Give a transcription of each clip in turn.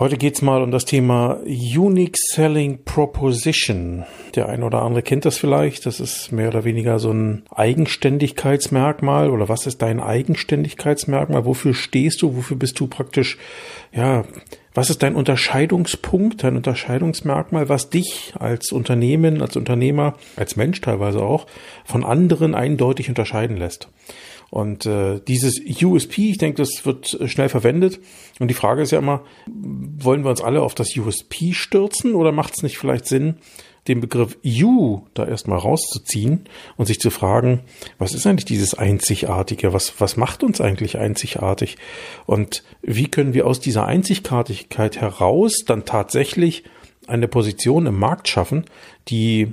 Heute geht's mal um das Thema Unique Selling Proposition. Der eine oder andere kennt das vielleicht. Das ist mehr oder weniger so ein Eigenständigkeitsmerkmal oder was ist dein Eigenständigkeitsmerkmal? Wofür stehst du? Wofür bist du praktisch, ja, was ist dein Unterscheidungspunkt, dein Unterscheidungsmerkmal, was dich als Unternehmen, als Unternehmer, als Mensch teilweise auch von anderen eindeutig unterscheiden lässt? Und äh, dieses USP, ich denke, das wird schnell verwendet. Und die Frage ist ja immer, wollen wir uns alle auf das USP stürzen oder macht es nicht vielleicht Sinn, den Begriff You da erstmal rauszuziehen und sich zu fragen, was ist eigentlich dieses Einzigartige? Was, was macht uns eigentlich einzigartig? Und wie können wir aus dieser Einzigartigkeit heraus dann tatsächlich eine Position im Markt schaffen, die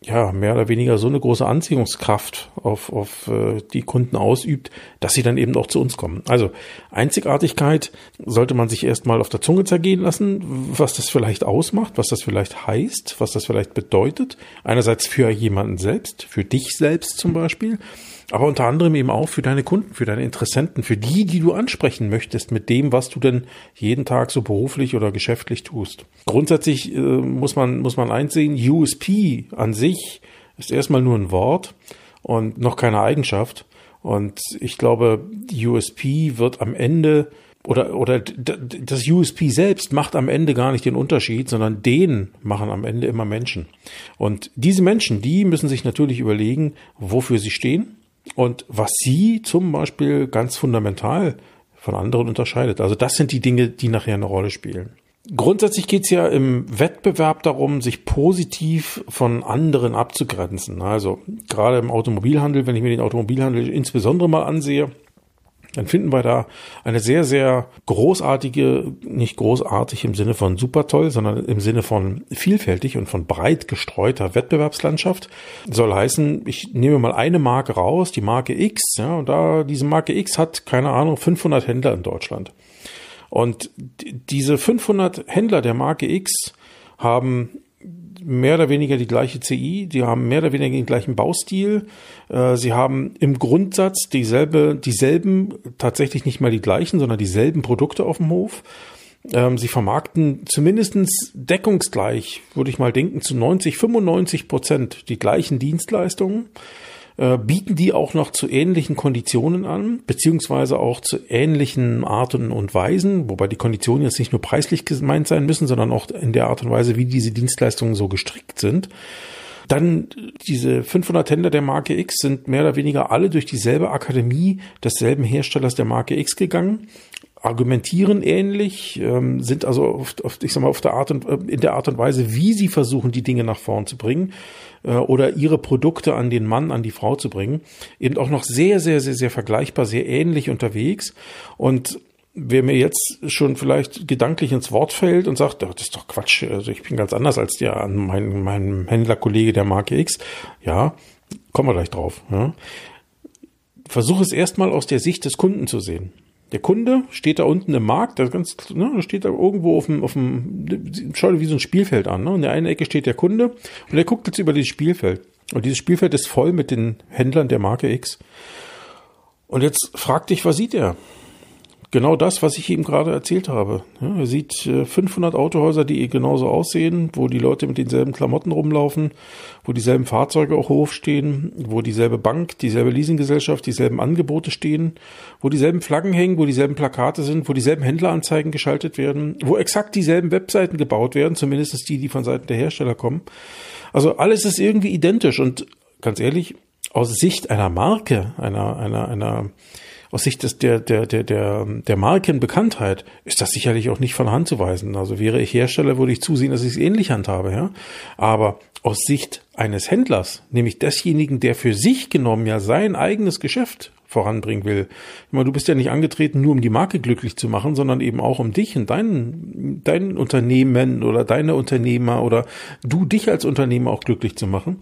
ja, mehr oder weniger so eine große Anziehungskraft auf, auf äh, die Kunden ausübt, dass sie dann eben auch zu uns kommen. Also Einzigartigkeit sollte man sich erstmal auf der Zunge zergehen lassen, was das vielleicht ausmacht, was das vielleicht heißt, was das vielleicht bedeutet. Einerseits für jemanden selbst, für dich selbst zum Beispiel, aber unter anderem eben auch für deine Kunden, für deine Interessenten, für die, die du ansprechen möchtest mit dem, was du denn jeden Tag so beruflich oder geschäftlich tust. Grundsätzlich äh, muss man, muss man einsehen, USP an sich ist erstmal nur ein Wort und noch keine Eigenschaft. Und ich glaube, USP wird am Ende oder, oder das USP selbst macht am Ende gar nicht den Unterschied, sondern den machen am Ende immer Menschen. Und diese Menschen, die müssen sich natürlich überlegen, wofür sie stehen, und was sie zum Beispiel ganz fundamental von anderen unterscheidet. Also das sind die Dinge, die nachher eine Rolle spielen. Grundsätzlich geht es ja im Wettbewerb darum, sich positiv von anderen abzugrenzen. Also gerade im Automobilhandel, wenn ich mir den Automobilhandel insbesondere mal ansehe, dann finden wir da eine sehr, sehr großartige, nicht großartig im Sinne von super toll, sondern im Sinne von vielfältig und von breit gestreuter Wettbewerbslandschaft. Soll heißen, ich nehme mal eine Marke raus, die Marke X, ja, und da diese Marke X hat, keine Ahnung, 500 Händler in Deutschland. Und diese 500 Händler der Marke X haben mehr oder weniger die gleiche CI, die haben mehr oder weniger den gleichen Baustil, äh, sie haben im Grundsatz dieselbe, dieselben, tatsächlich nicht mal die gleichen, sondern dieselben Produkte auf dem Hof. Ähm, sie vermarkten zumindestens deckungsgleich, würde ich mal denken, zu 90, 95 Prozent die gleichen Dienstleistungen äh, bieten die auch noch zu ähnlichen Konditionen an, beziehungsweise auch zu ähnlichen Arten und Weisen, wobei die Konditionen jetzt nicht nur preislich gemeint sein müssen, sondern auch in der Art und Weise, wie diese Dienstleistungen so gestrickt sind. Dann diese 500 Händler der Marke X sind mehr oder weniger alle durch dieselbe Akademie desselben Herstellers der Marke X gegangen argumentieren ähnlich, ähm, sind also auf, auf, ich sag mal, auf der Art und, äh, in der Art und Weise, wie sie versuchen, die Dinge nach vorn zu bringen, äh, oder ihre Produkte an den Mann, an die Frau zu bringen, eben auch noch sehr, sehr, sehr, sehr vergleichbar, sehr ähnlich unterwegs. Und wer mir jetzt schon vielleicht gedanklich ins Wort fällt und sagt, das ist doch Quatsch, also ich bin ganz anders als der an mein, meinem Händlerkollege der Marke X, ja, kommen wir gleich drauf. Ja. Versuche es erstmal aus der Sicht des Kunden zu sehen. Der Kunde steht da unten im Markt, das ganz, ne, steht da irgendwo auf dem, auf dem, schau dir wie so ein Spielfeld an. Ne? In der einen Ecke steht der Kunde und der guckt jetzt über dieses Spielfeld. Und dieses Spielfeld ist voll mit den Händlern der Marke X. Und jetzt fragt dich, was sieht er? Genau das, was ich eben gerade erzählt habe. Ja, er sieht 500 äh, Autohäuser, die genauso aussehen, wo die Leute mit denselben Klamotten rumlaufen, wo dieselben Fahrzeuge auch hochstehen, wo dieselbe Bank, dieselbe Leasinggesellschaft, dieselben Angebote stehen, wo dieselben Flaggen hängen, wo dieselben Plakate sind, wo dieselben Händleranzeigen geschaltet werden, wo exakt dieselben Webseiten gebaut werden, zumindest die, die von Seiten der Hersteller kommen. Also alles ist irgendwie identisch und ganz ehrlich, aus Sicht einer Marke, einer, einer, einer, aus Sicht des, der, der, der, der, der Markenbekanntheit ist das sicherlich auch nicht von Hand zu weisen. Also wäre ich Hersteller, würde ich zusehen, dass ich es ähnlich handhabe, ja. Aber aus Sicht eines Händlers, nämlich desjenigen, der für sich genommen ja sein eigenes Geschäft voranbringen will. Ich meine, du bist ja nicht angetreten, nur um die Marke glücklich zu machen, sondern eben auch um dich und dein, dein Unternehmen oder deine Unternehmer oder du dich als Unternehmer auch glücklich zu machen.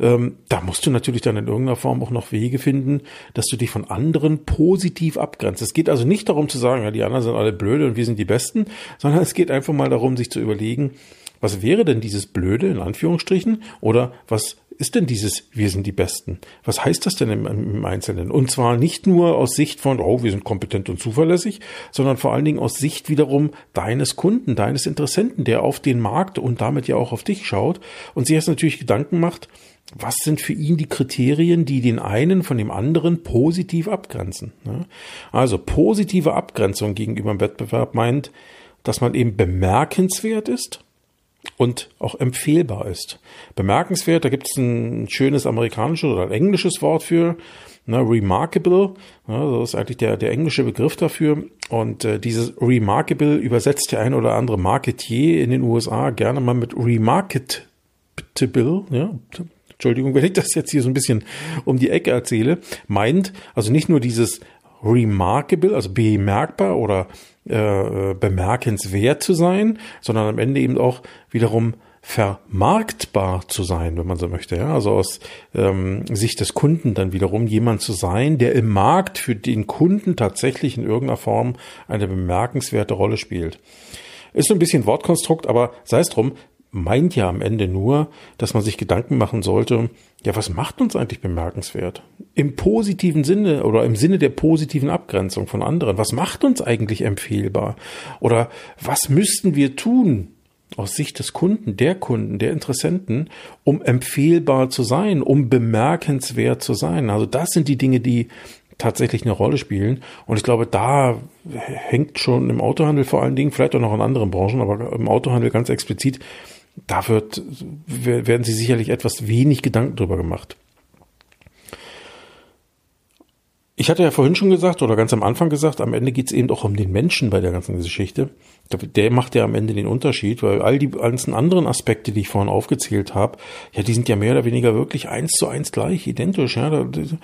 Ähm, da musst du natürlich dann in irgendeiner Form auch noch Wege finden, dass du dich von anderen positiv abgrenzt. Es geht also nicht darum zu sagen, ja, die anderen sind alle blöde und wir sind die Besten, sondern es geht einfach mal darum, sich zu überlegen, was wäre denn dieses Blöde in Anführungsstrichen oder was ist denn dieses Wir sind die Besten? Was heißt das denn im, im, Einzelnen? Und zwar nicht nur aus Sicht von, oh, wir sind kompetent und zuverlässig, sondern vor allen Dingen aus Sicht wiederum deines Kunden, deines Interessenten, der auf den Markt und damit ja auch auf dich schaut und sich jetzt natürlich Gedanken macht, was sind für ihn die Kriterien, die den einen von dem anderen positiv abgrenzen? Also positive Abgrenzung gegenüber dem Wettbewerb meint, dass man eben bemerkenswert ist, und auch empfehlbar ist. Bemerkenswert, da gibt es ein schönes amerikanisches oder ein englisches Wort für, ne, remarkable, ne, das ist eigentlich der, der englische Begriff dafür. Und äh, dieses remarkable übersetzt der ein oder andere Marketier in den USA gerne mal mit remarketable, ja, Entschuldigung, wenn ich das jetzt hier so ein bisschen um die Ecke erzähle, meint also nicht nur dieses remarkable, also bemerkbar oder äh, bemerkenswert zu sein, sondern am Ende eben auch wiederum vermarktbar zu sein, wenn man so möchte. Ja? Also aus ähm, Sicht des Kunden dann wiederum jemand zu sein, der im Markt für den Kunden tatsächlich in irgendeiner Form eine bemerkenswerte Rolle spielt. Ist so ein bisschen Wortkonstrukt, aber sei es drum, meint ja am Ende nur, dass man sich Gedanken machen sollte, ja, was macht uns eigentlich bemerkenswert? Im positiven Sinne oder im Sinne der positiven Abgrenzung von anderen. Was macht uns eigentlich empfehlbar? Oder was müssten wir tun aus Sicht des Kunden, der Kunden, der Interessenten, um empfehlbar zu sein, um bemerkenswert zu sein? Also das sind die Dinge, die tatsächlich eine Rolle spielen. Und ich glaube, da hängt schon im Autohandel vor allen Dingen, vielleicht auch noch in anderen Branchen, aber im Autohandel ganz explizit da wird, werden sie sicherlich etwas wenig Gedanken drüber gemacht. Ich hatte ja vorhin schon gesagt oder ganz am Anfang gesagt, am Ende geht es eben auch um den Menschen bei der ganzen Geschichte. Der macht ja am Ende den Unterschied, weil all die ganzen anderen Aspekte, die ich vorhin aufgezählt habe, ja, die sind ja mehr oder weniger wirklich eins zu eins gleich, identisch. Ja, wenn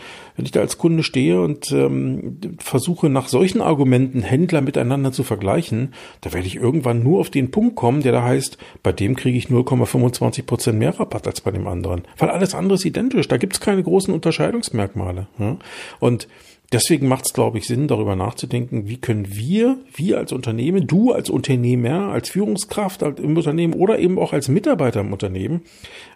ich da als Kunde stehe und ähm, versuche nach solchen Argumenten Händler miteinander zu vergleichen, da werde ich irgendwann nur auf den Punkt kommen, der da heißt, bei dem kriege ich 0,25 Prozent mehr Rabatt als bei dem anderen, weil alles andere ist identisch. Da gibt es keine großen Unterscheidungsmerkmale. Ja? Und Deswegen macht es, glaube ich, Sinn, darüber nachzudenken, wie können wir, wir als Unternehmen, du als Unternehmer, als Führungskraft im Unternehmen oder eben auch als Mitarbeiter im Unternehmen,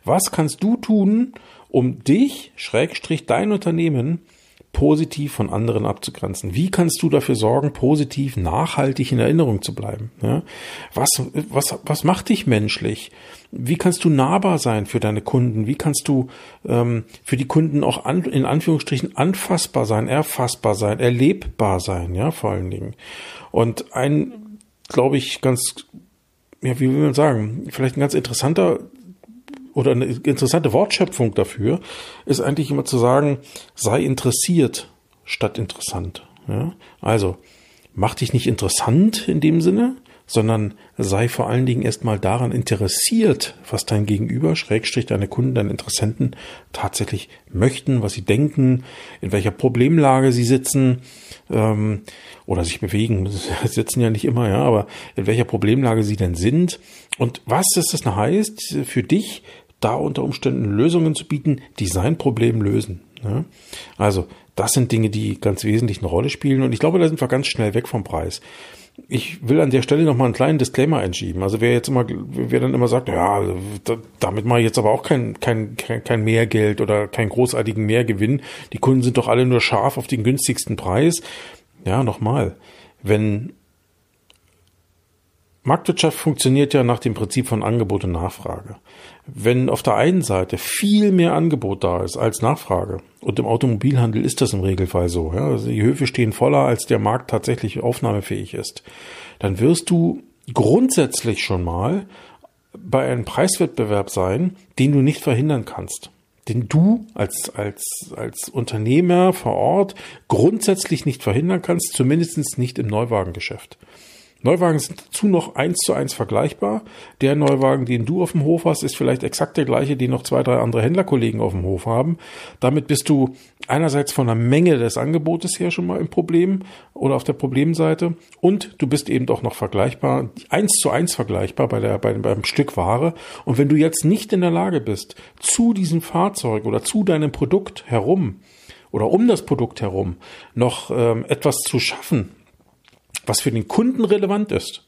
was kannst du tun, um dich, Schrägstrich, dein Unternehmen positiv von anderen abzugrenzen? Wie kannst du dafür sorgen, positiv, nachhaltig in Erinnerung zu bleiben? Ja? Was, was, was macht dich menschlich? Wie kannst du nahbar sein für deine Kunden? Wie kannst du ähm, für die Kunden auch an, in Anführungsstrichen anfassbar sein, erfassbar sein, erlebbar sein, ja, vor allen Dingen. Und ein, glaube ich, ganz, ja, wie will man sagen, vielleicht ein ganz interessanter oder eine interessante Wortschöpfung dafür ist eigentlich immer zu sagen, sei interessiert statt interessant. Ja? Also, mach dich nicht interessant in dem Sinne, sondern sei vor allen Dingen erstmal daran interessiert, was dein Gegenüber, Schrägstrich deine Kunden, deine Interessenten tatsächlich möchten, was sie denken, in welcher Problemlage sie sitzen ähm, oder sich bewegen. Sitzen ja nicht immer, ja, aber in welcher Problemlage sie denn sind und was das heißt für dich, da unter Umständen Lösungen zu bieten, die sein Problem lösen. Ja? Also, das sind Dinge, die ganz wesentlich eine Rolle spielen. Und ich glaube, da sind wir ganz schnell weg vom Preis. Ich will an der Stelle noch mal einen kleinen Disclaimer einschieben. Also wer jetzt immer, wer dann immer sagt, ja, damit mache ich jetzt aber auch kein, kein, kein, kein Mehrgeld oder keinen großartigen Mehrgewinn. Die Kunden sind doch alle nur scharf auf den günstigsten Preis. Ja, nochmal. Wenn Marktwirtschaft funktioniert ja nach dem Prinzip von Angebot und Nachfrage. Wenn auf der einen Seite viel mehr Angebot da ist als Nachfrage, und im Automobilhandel ist das im Regelfall so, ja, also die Höfe stehen voller, als der Markt tatsächlich aufnahmefähig ist, dann wirst du grundsätzlich schon mal bei einem Preiswettbewerb sein, den du nicht verhindern kannst. Den du als, als, als Unternehmer vor Ort grundsätzlich nicht verhindern kannst, zumindest nicht im Neuwagengeschäft. Neuwagen sind dazu noch eins zu eins vergleichbar. Der Neuwagen, den du auf dem Hof hast, ist vielleicht exakt der gleiche, den noch zwei, drei andere Händlerkollegen auf dem Hof haben. Damit bist du einerseits von der Menge des Angebotes her schon mal im Problem oder auf der Problemseite und du bist eben doch noch vergleichbar, eins zu eins vergleichbar bei der, bei, beim Stück Ware. Und wenn du jetzt nicht in der Lage bist, zu diesem Fahrzeug oder zu deinem Produkt herum oder um das Produkt herum noch ähm, etwas zu schaffen, was für den Kunden relevant ist,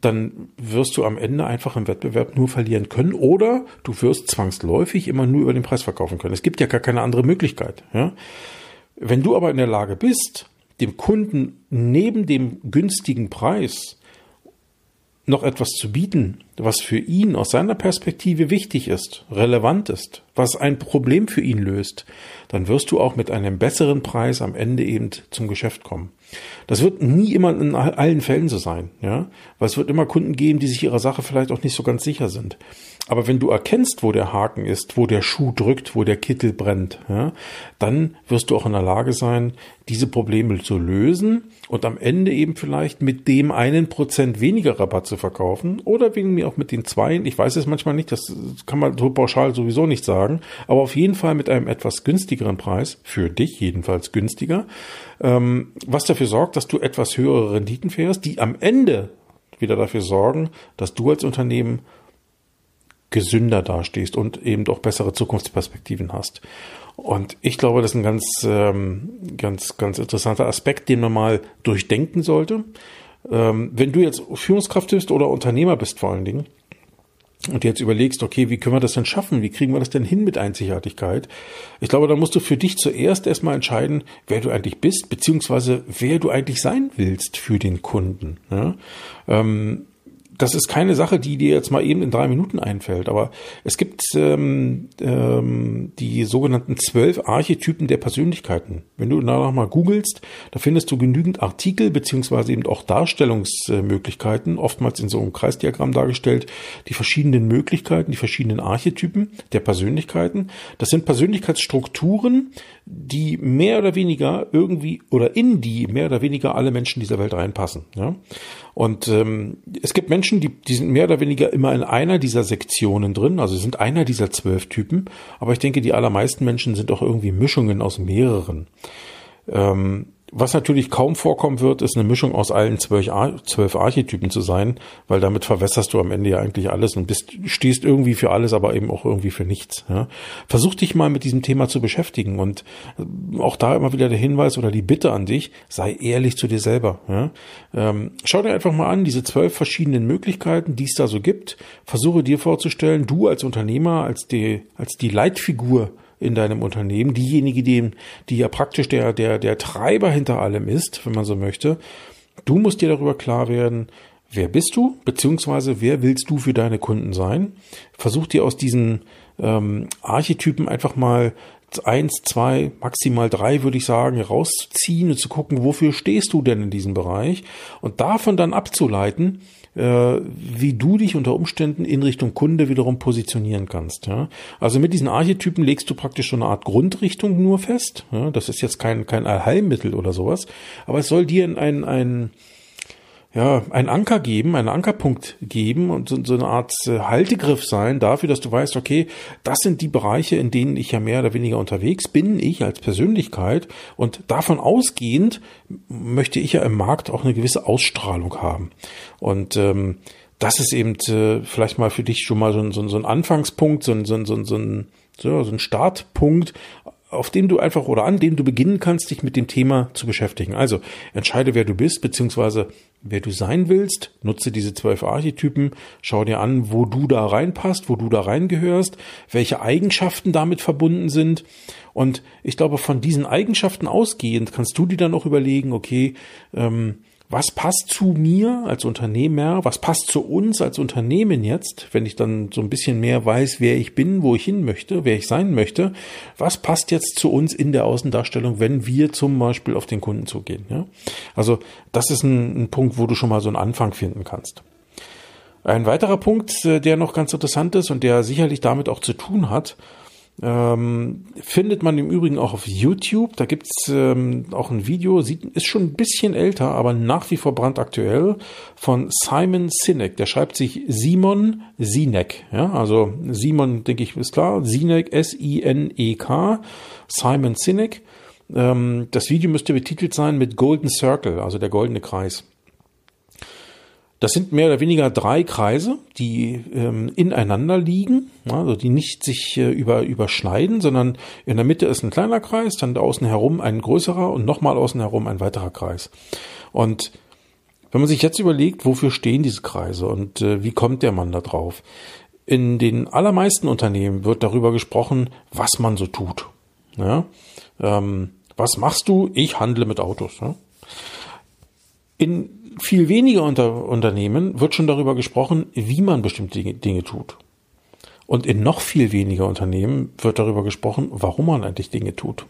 dann wirst du am Ende einfach im Wettbewerb nur verlieren können oder du wirst zwangsläufig immer nur über den Preis verkaufen können. Es gibt ja gar keine andere Möglichkeit. Ja? Wenn du aber in der Lage bist, dem Kunden neben dem günstigen Preis noch etwas zu bieten, was für ihn aus seiner Perspektive wichtig ist, relevant ist, was ein Problem für ihn löst, dann wirst du auch mit einem besseren Preis am Ende eben zum Geschäft kommen. Das wird nie immer in allen Fällen so sein, ja, weil es wird immer Kunden geben, die sich ihrer Sache vielleicht auch nicht so ganz sicher sind. Aber wenn du erkennst, wo der Haken ist, wo der Schuh drückt, wo der Kittel brennt, ja, dann wirst du auch in der Lage sein, diese Probleme zu lösen und am Ende eben vielleicht mit dem einen Prozent weniger Rabatt zu verkaufen oder wegen mir auch mit den zwei. Ich weiß es manchmal nicht, das kann man so pauschal sowieso nicht sagen, aber auf jeden Fall mit einem etwas günstigeren Preis, für dich jedenfalls günstiger, ähm, was dafür sorgt, dass du etwas höhere Renditen fährst, die am Ende wieder dafür sorgen, dass du als Unternehmen gesünder dastehst und eben auch bessere Zukunftsperspektiven hast. Und ich glaube, das ist ein ganz, ähm, ganz, ganz interessanter Aspekt, den man mal durchdenken sollte. Ähm, wenn du jetzt Führungskraft bist oder Unternehmer bist vor allen Dingen und jetzt überlegst, okay, wie können wir das denn schaffen? Wie kriegen wir das denn hin mit Einzigartigkeit? Ich glaube, da musst du für dich zuerst erstmal entscheiden, wer du eigentlich bist, beziehungsweise wer du eigentlich sein willst für den Kunden. Ja? Ähm, das ist keine Sache, die dir jetzt mal eben in drei Minuten einfällt, aber es gibt ähm, ähm, die sogenannten zwölf Archetypen der Persönlichkeiten. Wenn du danach mal googelst, da findest du genügend Artikel beziehungsweise eben auch Darstellungsmöglichkeiten, oftmals in so einem Kreisdiagramm dargestellt, die verschiedenen Möglichkeiten, die verschiedenen Archetypen der Persönlichkeiten. Das sind Persönlichkeitsstrukturen, die mehr oder weniger irgendwie oder in die mehr oder weniger alle Menschen dieser Welt reinpassen. Ja? Und ähm, es gibt Menschen, die, die sind mehr oder weniger immer in einer dieser Sektionen drin, also sind einer dieser zwölf Typen, aber ich denke, die allermeisten Menschen sind auch irgendwie Mischungen aus mehreren. Ähm, was natürlich kaum vorkommen wird, ist eine Mischung aus allen zwölf, zwölf Archetypen zu sein, weil damit verwässerst du am Ende ja eigentlich alles und bist, stehst irgendwie für alles, aber eben auch irgendwie für nichts. Ja. Versuch dich mal mit diesem Thema zu beschäftigen und äh, auch da immer wieder der Hinweis oder die Bitte an dich, sei ehrlich zu dir selber. Ja. Ähm, schau dir einfach mal an, diese zwölf verschiedenen Möglichkeiten, die es da so gibt. Versuche dir vorzustellen, du als Unternehmer, als die, als die Leitfigur in deinem Unternehmen, diejenige, die, die ja praktisch der, der, der Treiber hinter allem ist, wenn man so möchte. Du musst dir darüber klar werden, wer bist du, beziehungsweise wer willst du für deine Kunden sein. Versuch dir aus diesen ähm, Archetypen einfach mal eins, zwei, maximal drei, würde ich sagen, rauszuziehen und zu gucken, wofür stehst du denn in diesem Bereich und davon dann abzuleiten, wie du dich unter Umständen in Richtung Kunde wiederum positionieren kannst. Ja? Also mit diesen Archetypen legst du praktisch so eine Art Grundrichtung nur fest. Ja? Das ist jetzt kein, kein Allheilmittel oder sowas, aber es soll dir ein, ein, ja, einen Anker geben, einen Ankerpunkt geben und so, so eine Art äh, Haltegriff sein dafür, dass du weißt, okay, das sind die Bereiche, in denen ich ja mehr oder weniger unterwegs bin, ich als Persönlichkeit und davon ausgehend möchte ich ja im Markt auch eine gewisse Ausstrahlung haben. Und ähm, das ist eben äh, vielleicht mal für dich schon mal so ein, so ein, so ein Anfangspunkt, so ein, so ein, so ein, so ein, so ein Startpunkt, auf dem du einfach oder an dem du beginnen kannst, dich mit dem Thema zu beschäftigen. Also entscheide, wer du bist, beziehungsweise wer du sein willst, nutze diese zwölf Archetypen, schau dir an, wo du da reinpasst, wo du da reingehörst, welche Eigenschaften damit verbunden sind. Und ich glaube, von diesen Eigenschaften ausgehend kannst du dir dann auch überlegen, okay, ähm, was passt zu mir als Unternehmer, was passt zu uns als Unternehmen jetzt, wenn ich dann so ein bisschen mehr weiß, wer ich bin, wo ich hin möchte, wer ich sein möchte, was passt jetzt zu uns in der Außendarstellung, wenn wir zum Beispiel auf den Kunden zugehen. Ja? Also das ist ein, ein Punkt, wo du schon mal so einen Anfang finden kannst. Ein weiterer Punkt, äh, der noch ganz interessant ist und der sicherlich damit auch zu tun hat, Ähm, findet man im Übrigen auch auf YouTube. Da gibt's ähm, auch ein Video, sieht, ist schon ein bisschen älter, aber nach wie vor brandaktuell von Simon Sinek. Der schreibt sich Simon Sinek. Ja, also Simon, denke ich, ist klar. Sinek, S-I-N-E-K. Simon Sinek. Ähm, das Video müsste betitelt sein mit Golden Circle, also der goldene Kreis. Das sind mehr oder weniger drei Kreise, die ähm, ineinander liegen, also die nicht sich äh, über, überschneiden, sondern in der Mitte ist ein kleiner Kreis, dann außen herum ein größerer und nochmal außen herum ein weiterer Kreis. Und wenn man sich jetzt überlegt, wofür stehen diese Kreise und äh, wie kommt der Mann da drauf? In den allermeisten Unternehmen wird darüber gesprochen, was man so tut. Ja? Ähm, was machst du? Ich handle mit Autos. Ja? In viel weniger unter Unternehmen wird schon darüber gesprochen, wie man bestimmte Dinge, tut. Und in noch viel weniger Unternehmen wird darüber gesprochen, warum man eigentlich Dinge tut.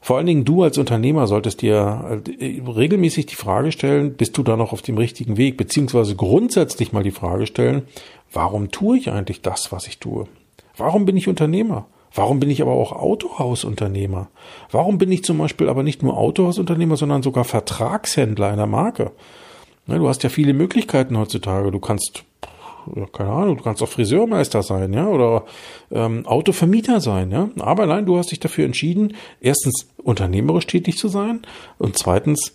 Vor allen Dingen du als Unternehmer solltest dir äh, regelmäßig die Frage stellen, bist du da noch auf dem richtigen Weg? Beziehungsweise grundsätzlich mal die Frage stellen, warum tue ich eigentlich das, was ich tue? Warum bin ich Unternehmer? Warum bin ich aber auch Autohausunternehmer? Warum bin ich zum Beispiel aber nicht nur Autohausunternehmer, sondern sogar Vertragshändler einer Marke? Ne, du hast ja viele Möglichkeiten heutzutage. Du kannst, keine Ahnung, du kannst auch Friseurmeister sein, ja, oder ähm, Autovermieter sein, ja. Aber nein, du hast dich dafür entschieden, erstens unternehmerisch tätig zu sein und zweitens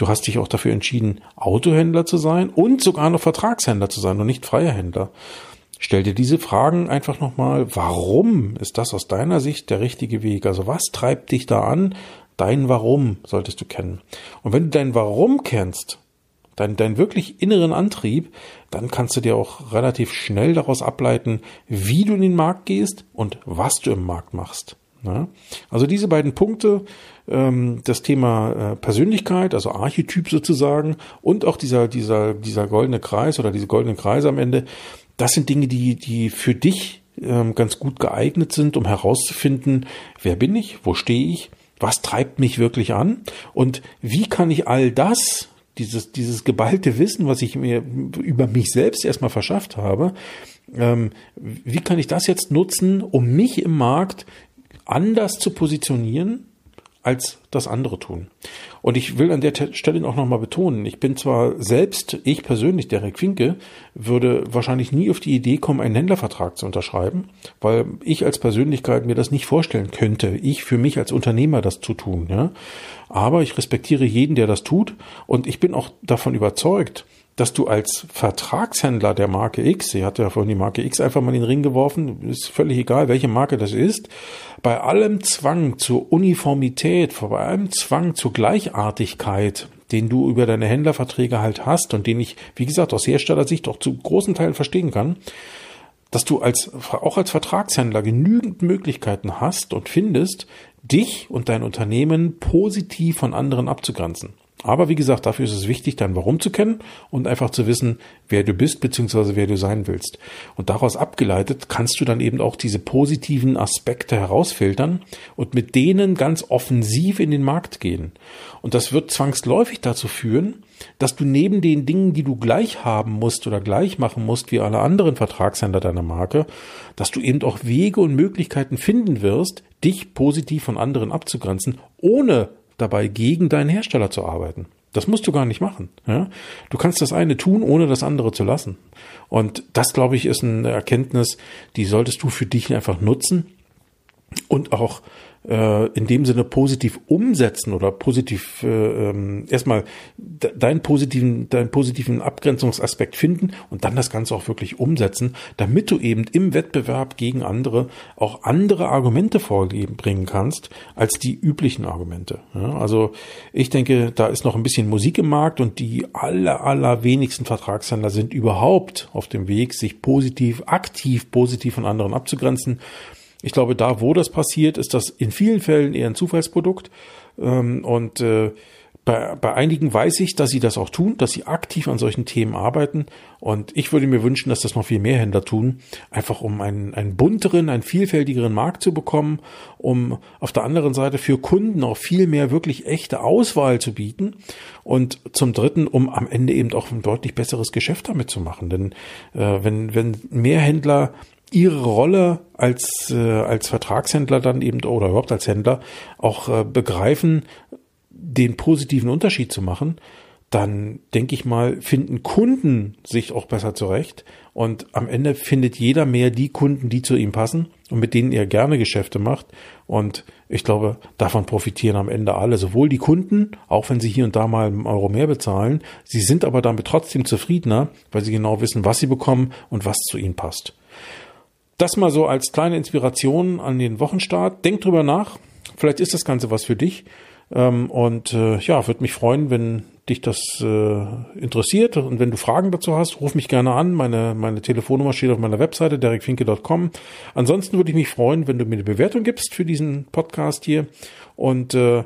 Du hast dich auch dafür entschieden, Autohändler zu sein und sogar noch Vertragshändler zu sein und nicht freier Händler. Stell dir diese Fragen einfach nochmal. Warum ist das aus deiner Sicht der richtige Weg? Also was treibt dich da an? Dein Warum solltest du kennen. Und wenn du dein Warum kennst, dein, dein wirklich inneren Antrieb, dann kannst du dir auch relativ schnell daraus ableiten, wie du in den Markt gehst und was du im Markt machst. Ja? Also diese beiden Punkte, ähm, das Thema äh, Persönlichkeit, also Archetyp sozusagen, und auch dieser, dieser, dieser goldene Kreis oder diese goldenen Kreise am Ende, das sind Dinge, die, die für dich ähm, ganz gut geeignet sind, um herauszufinden, wer bin ich, wo stehe ich, was treibt mich wirklich an und wie kann ich all das, dieses, dieses geballte Wissen, was ich mir über mich selbst erstmal verschafft habe, ähm, wie kann ich das jetzt nutzen, um mich im Markt anders zu positionieren, als das andere tun. Und ich will an der Stelle auch nochmal betonen, ich bin zwar selbst, ich persönlich, Derek Finke, würde wahrscheinlich nie auf die Idee kommen, einen Händlervertrag zu unterschreiben, weil ich als Persönlichkeit mir das nicht vorstellen könnte, ich für mich als Unternehmer das zu tun. Ja? Aber ich respektiere jeden, der das tut und ich bin auch davon überzeugt, dass du als Vertragshändler der Marke X, sie hat ja vorhin die Marke X einfach mal in den Ring geworfen, ist völlig egal, welche Marke das ist, bei allem Zwang zur Uniformität, bei allem Zwang zur Gleichartigkeit, den du über deine Händlerverträge halt hast und den ich, wie gesagt, aus Herstellersicht auch zu großen Teilen verstehen kann, dass du als, auch als Vertragshändler genügend Möglichkeiten hast und findest, dich und dein Unternehmen positiv von anderen abzugrenzen. Aber wie gesagt, dafür ist es wichtig, dein Warum zu kennen und einfach zu wissen, wer du bist bzw. wer du sein willst. Und daraus abgeleitet kannst du dann eben auch diese positiven Aspekte herausfiltern und mit denen ganz offensiv in den Markt gehen. Und das wird zwangsläufig dazu führen, dass du neben den Dingen, die du gleich haben musst oder gleich machen musst wie alle anderen Vertragshändler deiner Marke, dass du eben auch Wege und Möglichkeiten finden wirst, dich positiv von anderen abzugrenzen, ohne dabei, gegen deinen Hersteller zu arbeiten. Das musst du gar nicht machen. Ja? Du kannst das eine tun, ohne das andere zu lassen. Und das, glaube ich, ist eine Erkenntnis, die solltest du für dich einfach nutzen und auch äh, in dem Sinne positiv umsetzen oder positiv äh, ähm, erstmal deinen positiven, deinen positiven Abgrenzungsaspekt finden und dann das Ganze auch wirklich umsetzen, damit du eben im Wettbewerb gegen andere auch andere Argumente vorbringen kannst als die üblichen Argumente. Ja, also ich denke, da ist noch ein bisschen Musik im Markt und die aller, aller wenigsten Vertragshändler sind überhaupt auf dem Weg, sich positiv, aktiv positiv von anderen abzugrenzen. Ich glaube, da, wo das passiert, ist das in vielen Fällen eher ein Zufallsprodukt. Ähm, und äh, bei, bei einigen weiß ich, dass sie das auch tun, dass sie aktiv an solchen Themen arbeiten. Und ich würde mir wünschen, dass das noch viel mehr Händler tun, einfach um einen, einen bunteren, einen vielfältigeren Markt zu bekommen, um auf der anderen Seite für Kunden auch viel mehr wirklich echte Auswahl zu bieten. Und zum Dritten, um am Ende eben auch ein deutlich besseres Geschäft damit zu machen. Denn äh, wenn, wenn mehr Händler ihre Rolle als, äh, als Vertragshändler dann eben oder überhaupt als Händler auch äh, begreifen, den positiven Unterschied zu machen, dann denke ich mal, finden Kunden sich auch besser zurecht. Und am Ende findet jeder mehr die Kunden, die zu ihm passen und mit denen er gerne Geschäfte macht. Und ich glaube, davon profitieren am Ende alle, sowohl die Kunden, auch wenn sie hier und da mal einen Euro mehr bezahlen, sie sind aber damit trotzdem zufriedener, weil sie genau wissen, was sie bekommen und was zu ihnen passt. Das mal so als kleine Inspiration an den Wochenstart. Denk drüber nach. Vielleicht ist das Ganze was für dich. Ähm, und äh, ja, würde mich freuen, wenn dich das äh, interessiert und wenn du Fragen dazu hast, ruf mich gerne an. Meine, meine Telefonnummer steht auf meiner Webseite derekfinke.com. Ansonsten würde ich mich freuen, wenn du mir eine Bewertung gibst für diesen Podcast hier und äh,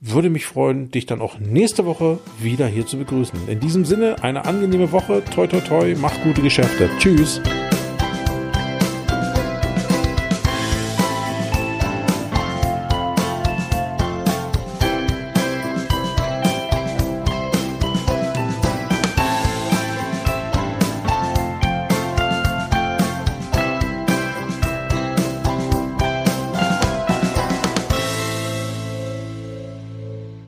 würde mich freuen, dich dann auch nächste Woche wieder hier zu begrüßen. In diesem Sinne, eine angenehme Woche. Toi, toi, toi. Mach gute Geschäfte. Tschüss.